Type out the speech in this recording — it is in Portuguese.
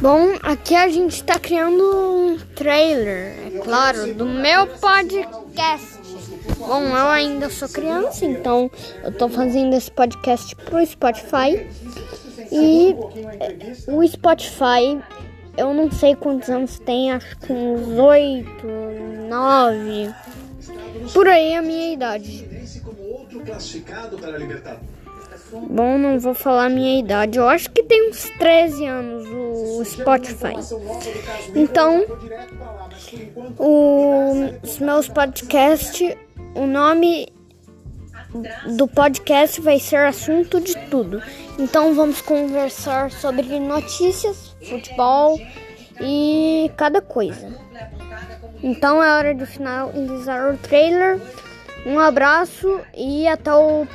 Bom, aqui a gente está criando um trailer, é claro, do meu podcast. Bom, eu ainda sou criança, então eu tô fazendo esse podcast pro Spotify. E o Spotify, eu não sei quantos anos tem, acho que uns 8, 9. Por aí a minha idade. Bom, não vou falar minha idade. Eu acho que tem uns 13 anos o Spotify. Então, o, os meus podcasts, o nome do podcast vai ser assunto de tudo. Então, vamos conversar sobre notícias, futebol e cada coisa. Então, é hora de finalizar o trailer. Um abraço e até o